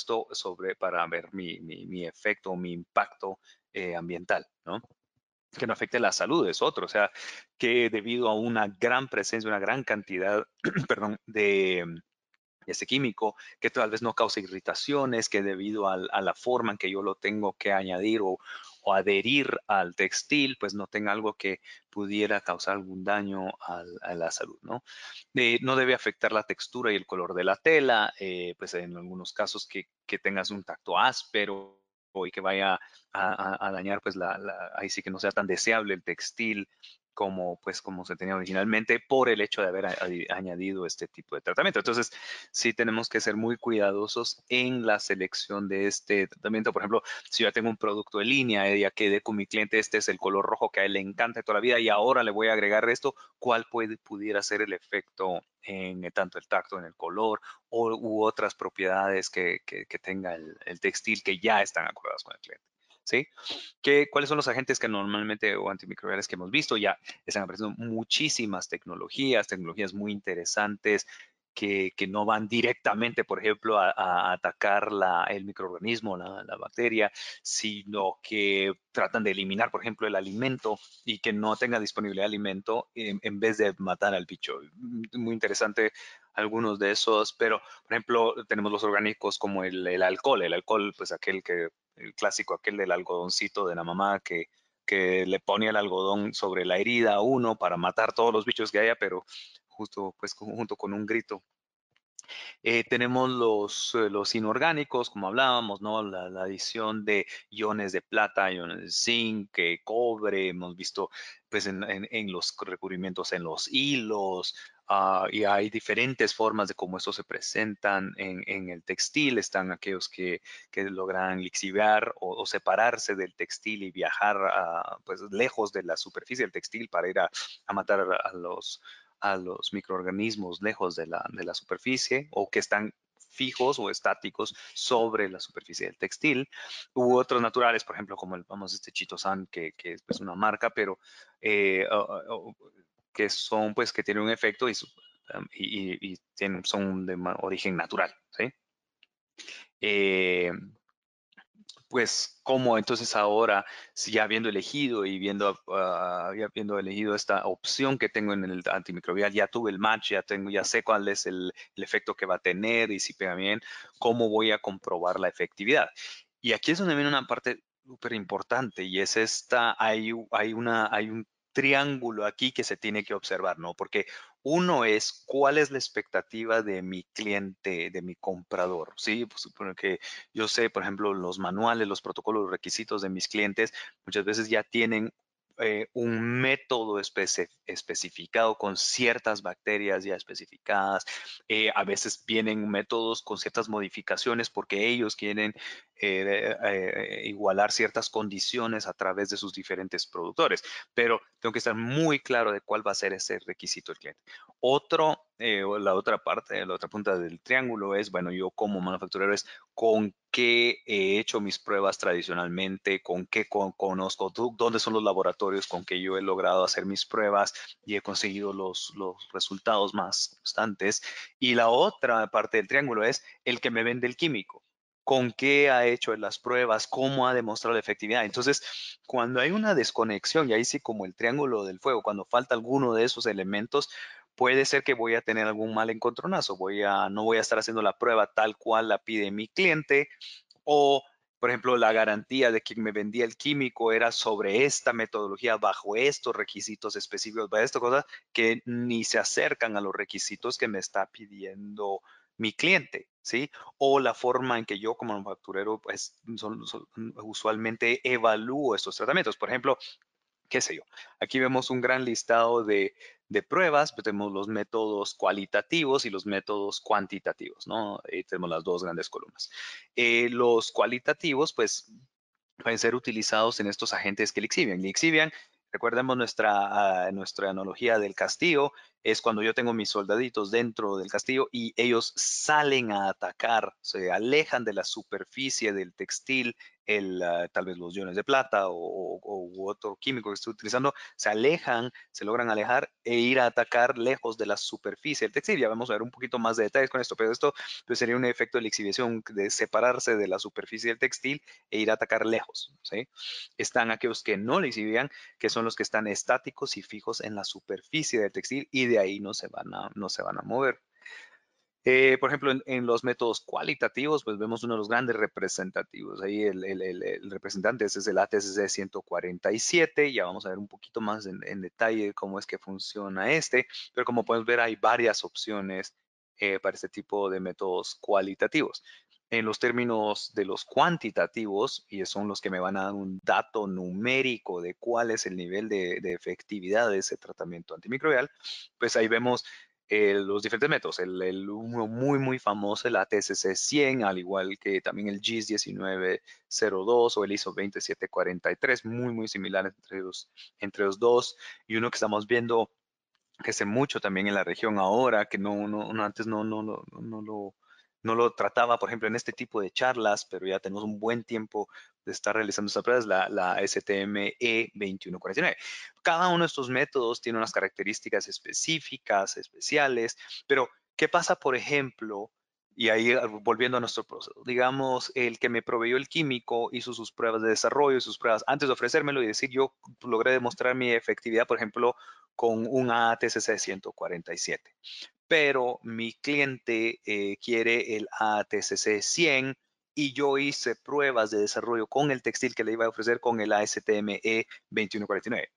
esto sobre, para ver mi, mi, mi efecto, mi impacto eh, ambiental, ¿no? que no afecte la salud es otro, o sea, que debido a una gran presencia, una gran cantidad, perdón, de, ese químico, que tal vez no cause irritaciones, que debido a, la forma en que yo lo tengo que añadir o, adherir al textil, pues no tenga algo que pudiera causar algún daño a la salud, ¿no? Eh, no debe afectar la textura y el color de la tela, eh, pues en algunos casos que, que tengas un tacto áspero y que vaya a, dañar, pues la, ahí sí que no sea tan deseable el textil como pues como se tenía originalmente por el hecho de haber añadido este tipo de tratamiento. Entonces, sí tenemos que ser muy cuidadosos en la selección de este tratamiento. Por ejemplo, si yo tengo un producto en línea, ya quedé con mi cliente, este es el color rojo que a él le encanta toda la vida y ahora le voy a agregar esto, ¿cuál puede, pudiera ser el efecto en eh, tanto el tacto, en el color o, u otras propiedades que, que, tenga el, el textil que ya están acordadas con el cliente? ¿Qué, ¿Cuáles son los agentes que normalmente o antimicrobiales que hemos visto? Ya están apareciendo muchísimas tecnologías, tecnologías muy interesantes que, no van directamente, por ejemplo, a, atacar el microorganismo, la, bacteria, sino que tratan de eliminar, por ejemplo, el alimento y que no tenga disponibilidad de alimento en, en vez de matar al bicho. Muy interesante algunos de esos, pero por ejemplo tenemos los orgánicos como el, el, alcohol, el alcohol pues aquel que el clásico aquel del algodoncito de la mamá que, que le ponía el algodón sobre la herida a uno para matar todos los bichos que haya, pero justo pues junto con un grito. Eh, tenemos los, eh, los inorgánicos, como hablábamos, ¿no? La, adición de iones de plata, iones de zinc, eh, cobre, hemos visto pues en, en, en los recubrimientos en los hilos, Ah, y hay diferentes formas de cómo estos se presentan en, el textil. Están aquellos que, logran lixiviar o, separarse del textil y viajar pues, lejos de la superficie del textil para ir a, matar a los, a los microorganismos lejos de la, de la superficie o que están fijos o estáticos sobre la superficie del textil, u otros naturales, por ejemplo, como el vamos este Chitosan, que, que es pues, una marca, pero eh, que son, pues, que tienen un efecto y, y, son de origen natural, ¿sí? Eh, pues, ¿cómo entonces ahora, si ya habiendo elegido y viendo, uh, habiendo elegido esta opción que tengo en el antimicrobial, ya tuve el match, ya tengo, ya sé cuál es el, el efecto que va a tener y si pega bien, ¿cómo voy a comprobar la efectividad? Y aquí es donde viene una parte súper importante y es esta, hay, hay, una, hay un triángulo aquí que se tiene que observar, ¿no? Porque uno es cuál es la expectativa de mi cliente, de mi comprador, ¿sí? Pues supone que yo sé, por ejemplo, los manuales, los protocolos, los requisitos de mis clientes muchas veces ya tienen eh, un método especificado con ciertas bacterias ya especificadas. Eh, a veces vienen métodos con ciertas modificaciones porque ellos quieren eh, igualar ciertas condiciones a través de sus diferentes productores. Pero tengo que estar muy claro de cuál va a ser ese requisito del cliente. Otro, la otra parte, la otra punta del triángulo es, bueno, yo como manufacturero es con qué he hecho mis pruebas tradicionalmente, con qué conozco, dónde son los laboratorios con que yo he logrado hacer mis pruebas y he conseguido los, los resultados más constantes. Y la otra parte del triángulo es el que me vende el químico con qué ha hecho las pruebas, cómo ha demostrado la efectividad. Entonces, cuando hay una desconexión, y ahí sí como el triángulo del fuego, cuando falta alguno de esos elementos, puede ser que voy a tener algún mal encontronazo, voy a, no voy a estar haciendo la prueba tal cual la pide mi cliente o por ejemplo, la garantía de quien me vendía el químico era sobre esta metodología, bajo estos requisitos específicos, para esta cosa que ni se acercan a los requisitos que me está pidiendo mi cliente, ¿sí? O la forma en que yo como manufacturero, pues, usualmente evalúo estos tratamientos. Por ejemplo, qué sé yo. Aquí vemos un gran listado de, pruebas, pues, tenemos los métodos cualitativos y los métodos cuantitativos, ¿no? Tenemos las dos grandes columnas. Eh, los cualitativos, pues, pueden ser utilizados en estos agentes que lixivian. Lixivian Recordemos nuestra, ah, nuestra analogía del castillo, es cuando yo tengo mis soldaditos dentro del castillo y ellos salen a atacar, se alejan de la superficie del textil el, ah, tal vez los iones de plata o, otro químico que esté utilizando, se alejan, se logran alejar e ir a atacar lejos de la superficie del textil. Ya vamos a ver un poquito más de detalles con esto, pero esto pues, sería un efecto de lixiviación, de separarse de la superficie del textil e ir a atacar lejos. ¿sí? Están aquellos que no lixivian, que son los que están estáticos y fijos en la superficie del textil y de ahí no se van a, no se van a mover. Eh, por ejemplo, en, los métodos cualitativos, pues vemos uno de los grandes representativos. Ahí el, representante es el ATCC 147. Ya vamos a ver un poquito más en, detalle cómo es que funciona este. Pero como pueden ver, hay varias opciones eh, para este tipo de métodos cualitativos. En los términos de los cuantitativos, y son los que me van a dar un dato numérico de cuál es el nivel de, de efectividad de ese tratamiento antimicrobial, pues ahí vemos los diferentes métodos. El, uno muy, muy famoso, el ATSC 100, al igual que también el GIS 1902 o el ISO 2743, muy, muy similares entre los, entre los dos. Y uno que estamos viendo que hace mucho también en la región ahora, que no, no, antes no, no, no, no, lo no lo trataba, por ejemplo, en este tipo de charlas, pero ya tenemos un buen tiempo de estar realizando estas pruebas, la, la STME 2149. Cada uno de estos métodos tiene unas características específicas, especiales, pero ¿qué pasa, por ejemplo, y ahí ah, volviendo a nuestro proceso, digamos, el que me proveyó el químico hizo sus pruebas de desarrollo, sus pruebas antes de ofrecérmelo y decir, yo logré demostrar mi efectividad, por ejemplo, con un ATCC 147 pero mi cliente eh, quiere el ATCC 100 y yo hice pruebas de desarrollo con el textil que le iba a ofrecer con el ASTME 2149.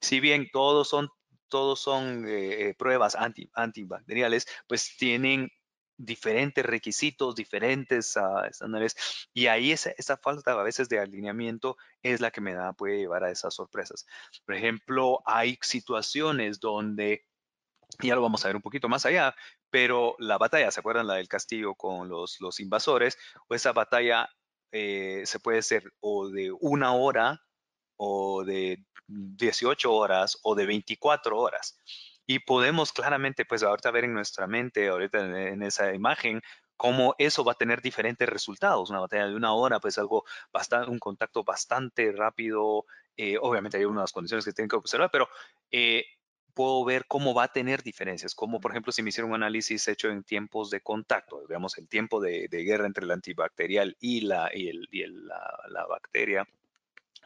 Si bien todos son, todos son eh, eh, pruebas anti, antibacteriales, pues tienen diferentes requisitos, diferentes uh, estándares, y ahí esa, esa, falta a veces de alineamiento es la que me da, puede llevar a esas sorpresas. Por ejemplo, hay situaciones donde ya lo vamos a ver un poquito más allá, pero la batalla, ¿se acuerdan la del castillo con los, los invasores? O esa batalla eh, se puede ser o de una hora o de 18 horas o de 24 horas. Y podemos claramente, pues ahorita ver en nuestra mente, ahorita en, esa imagen, cómo eso va a tener diferentes resultados. Una batalla de una hora, pues algo bastante, un contacto bastante rápido. Eh, obviamente hay unas condiciones que tienen que observar, pero eh, puedo ver cómo va a tener diferencias, como por ejemplo si me hiciera un análisis hecho en tiempos de contacto, digamos el tiempo de, guerra entre el antibacterial y la, y el, la, bacteria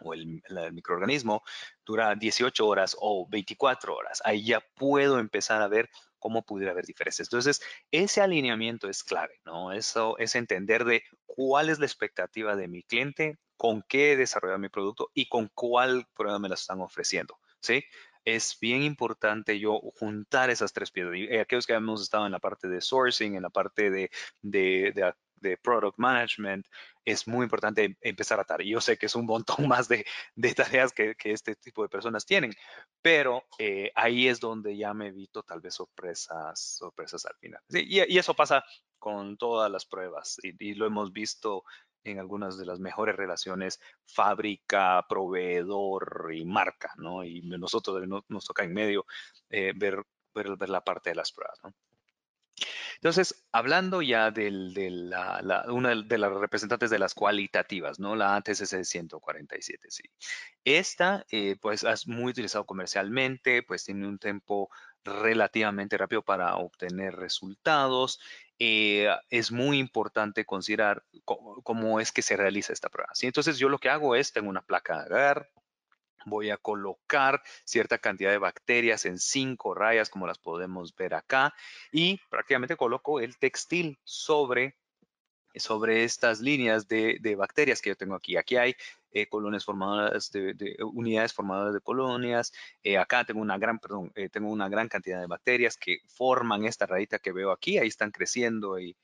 o el, microorganismo dura 18 horas o 24 horas. Ahí ya puedo empezar a ver cómo pudiera haber diferencias. Entonces, ese alineamiento es clave, ¿no? Eso es entender de cuál es la expectativa de mi cliente, con qué desarrollar mi producto y con cuál prueba me la están ofreciendo, ¿sí? Es bien importante yo juntar esas tres piezas. Y aquellos que hemos estado en la parte de sourcing, en la parte de, de, de, product management, es muy importante empezar a atar. Y yo sé que es un montón más de, de tareas que, que, este tipo de personas tienen, pero eh, ahí es donde ya me evito tal vez sorpresas, sorpresas al final. y, eso pasa con todas las pruebas y lo hemos visto en algunas de las mejores relaciones fábrica, proveedor y marca, ¿no? Y nosotros nos, toca en medio eh, ver, ver, la parte de las pruebas, ¿no? Entonces, hablando ya de una de las representantes de las cualitativas, ¿no? La ATCC 147, sí. Esta, eh, pues, es muy utilizado comercialmente, pues tiene un tiempo relativamente rápido para obtener resultados. Eh, es muy importante considerar cómo, es que se realiza esta prueba. ¿sí? Entonces yo lo que hago es, tengo una placa de agar, voy a colocar cierta cantidad de bacterias en cinco rayas, como las podemos ver acá, y prácticamente coloco el textil sobre sobre estas líneas de, bacterias que yo tengo aquí. Aquí hay eh, colonias formadas de, unidades formadoras de colonias. Eh, acá tengo una gran, perdón, eh, tengo una gran cantidad de bacterias que forman esta rayita que veo aquí. Ahí están creciendo y,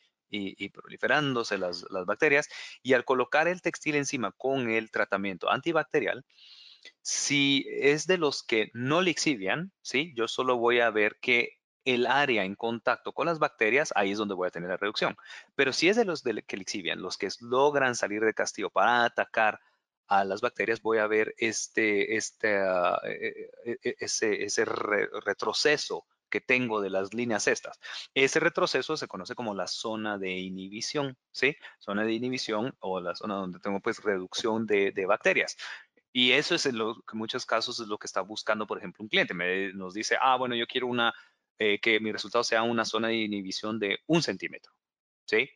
proliferándose las, las, bacterias. Y al colocar el textil encima con el tratamiento antibacterial, si es de los que no lixivian, ¿sí? Yo solo voy a ver que el área en contacto con las bacterias, ahí es donde voy a tener la reducción. Pero si es de los que lixivian, los que logran salir de castigo para atacar a las bacterias, voy a ver este, este, ah, e, e, e, ese retroceso que tengo de las líneas estas. Ese retroceso se conoce como la zona de inhibición, ¿sí? Zona de inhibición o la zona donde tengo pues reducción de, bacterias. Y eso es en, muchos casos lo que está buscando, por ejemplo, un cliente. Me, nos dice, ah, bueno, yo quiero una, eh, que mi resultado sea una zona de inhibición de un centímetro, ¿sí?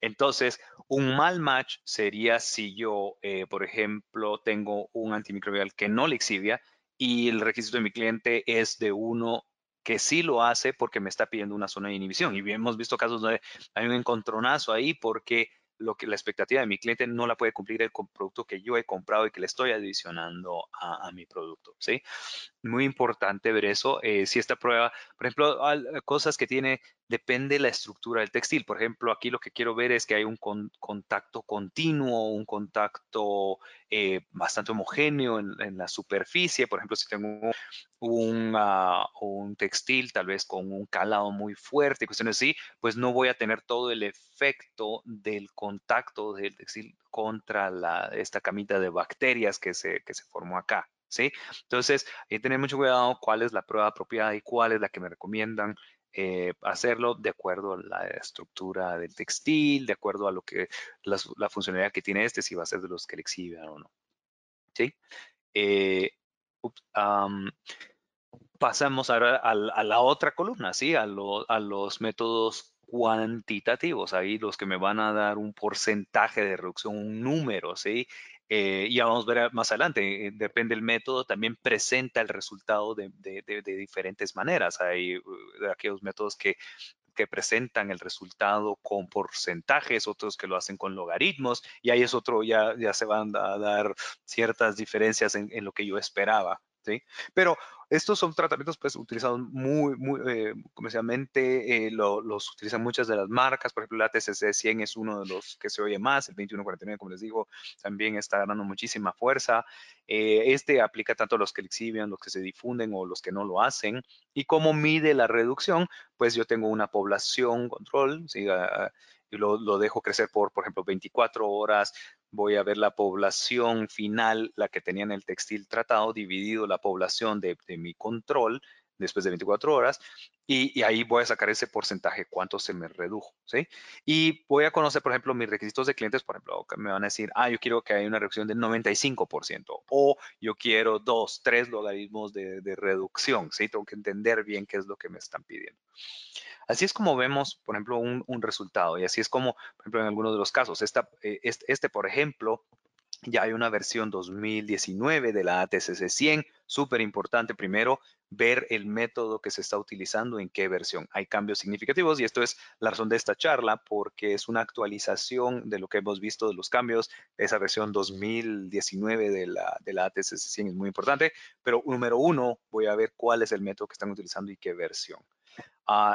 Entonces, un mal match sería si yo, eh, por ejemplo, tengo un antimicrobial que no le exhibia y el requisito de mi cliente es de uno que sí lo hace porque me está pidiendo una zona de inhibición. Y hemos visto casos donde hay un encontronazo ahí porque lo que la expectativa de mi cliente no la puede cumplir el producto que yo he comprado y que le estoy adicionando a, mi producto, ¿sí? Muy importante ver eso. Eh, si esta prueba, por ejemplo, cosas que tiene, depende la estructura del textil. Por ejemplo, aquí lo que quiero ver es que hay un contacto continuo, un contacto eh, bastante homogéneo en, la superficie. Por ejemplo, si tengo un, ah, un, textil tal vez con un calado muy fuerte, cuestiones así, pues no voy a tener todo el efecto del contacto del textil contra la, esta camita de bacterias que se, que se formó acá. ¿Sí? Entonces, hay que tener mucho cuidado cuál es la prueba apropiada y cuál es la que me recomiendan eh, hacerlo de acuerdo a la estructura del textil, de acuerdo a lo que la, funcionalidad que tiene este, si va a ser de los que le exhiben o no. ¿Sí? Eh, pasamos ahora a, la otra columna, ¿sí? A, a los métodos cuantitativos, ahí los que me van a dar un porcentaje de reducción, un número, ¿sí? Eh, ya vamos a ver más adelante, eh, depende del método, también presenta el resultado de, diferentes maneras. Hay uh, aquellos métodos que, que, presentan el resultado con porcentajes, otros que lo hacen con logaritmos, y ahí es otro, ya, ya se van a dar ciertas diferencias en, en lo que yo esperaba. ¿Sí? Pero estos son tratamientos pues utilizados muy, muy eh, comercialmente, eh, los utilizan muchas de las marcas, por ejemplo, la TCC 100 es uno de los que se oye más, el 2149, como les digo, también está ganando muchísima fuerza. Eh, este aplica tanto a los que exhiben, los que se difunden o los que no lo hacen. ¿Y cómo mide la reducción? Pues yo tengo una población control, ¿sí? Y lo, lo, dejo crecer por, por ejemplo, 24 horas, voy a ver la población final, la que tenía en el textil tratado, dividido la población de, mi control después de 24 horas, y, ahí voy a sacar ese porcentaje, cuánto se me redujo, ¿sí? Y voy a conocer, por ejemplo, mis requisitos de clientes, por ejemplo, me van a decir, ah, yo quiero que haya una reducción del 95%, o yo quiero dos, tres logaritmos de, reducción, ¿sí? Tengo que entender bien qué es lo que me están pidiendo. Así es como vemos, por ejemplo, un, resultado y así es como, por ejemplo, en algunos de los casos, eh, este, este, por ejemplo, ya hay una versión 2019 de la ATCC 100, súper importante primero ver el método que se está utilizando, en qué versión. Hay cambios significativos y esto es la razón de esta charla porque es una actualización de lo que hemos visto de los cambios. Esa versión 2019 de la, de la ATCC 100 es muy importante, pero número uno, voy a ver cuál es el método que están utilizando y qué versión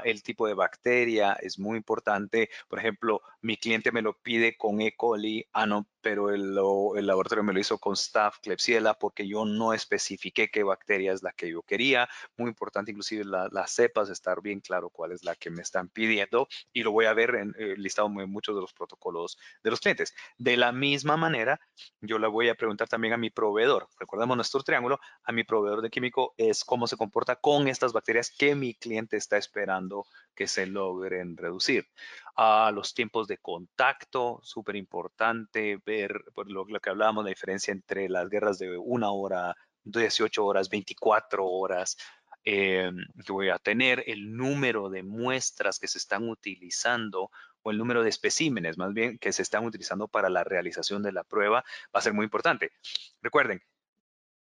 el tipo de bacteria es muy importante. Por ejemplo, mi cliente me lo pide con E. coli, ah, pero el, laboratorio me lo hizo con Staph Klebsiella porque yo no especifiqué qué bacteria es la que yo quería. Muy importante, inclusive las cepas, estar bien claro cuál es la que me están pidiendo y lo voy a ver en eh, listado en muchos de los protocolos de los clientes. De la misma manera, yo le voy a preguntar también a mi proveedor. Recordemos nuestro triángulo, a mi proveedor de químico es cómo se comporta con estas bacterias que mi cliente está esperando que se logren reducir. A los tiempos de contacto, súper importante ver por lo, que hablábamos, la diferencia entre las guerras de una hora, 18 horas, 24 horas, eh, que voy a tener, el número de muestras que se están utilizando o el número de especímenes más bien que se están utilizando para la realización de la prueba va a ser muy importante. Recuerden,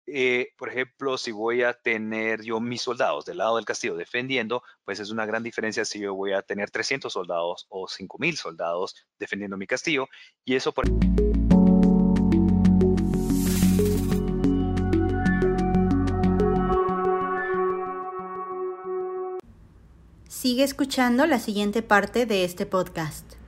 eh, por ejemplo, si voy a tener yo mis soldados del lado del castillo defendiendo, pues es una gran diferencia si yo voy a tener 300 soldados o 5000 soldados defendiendo mi castillo. Y eso por Sigue escuchando la siguiente parte de este podcast.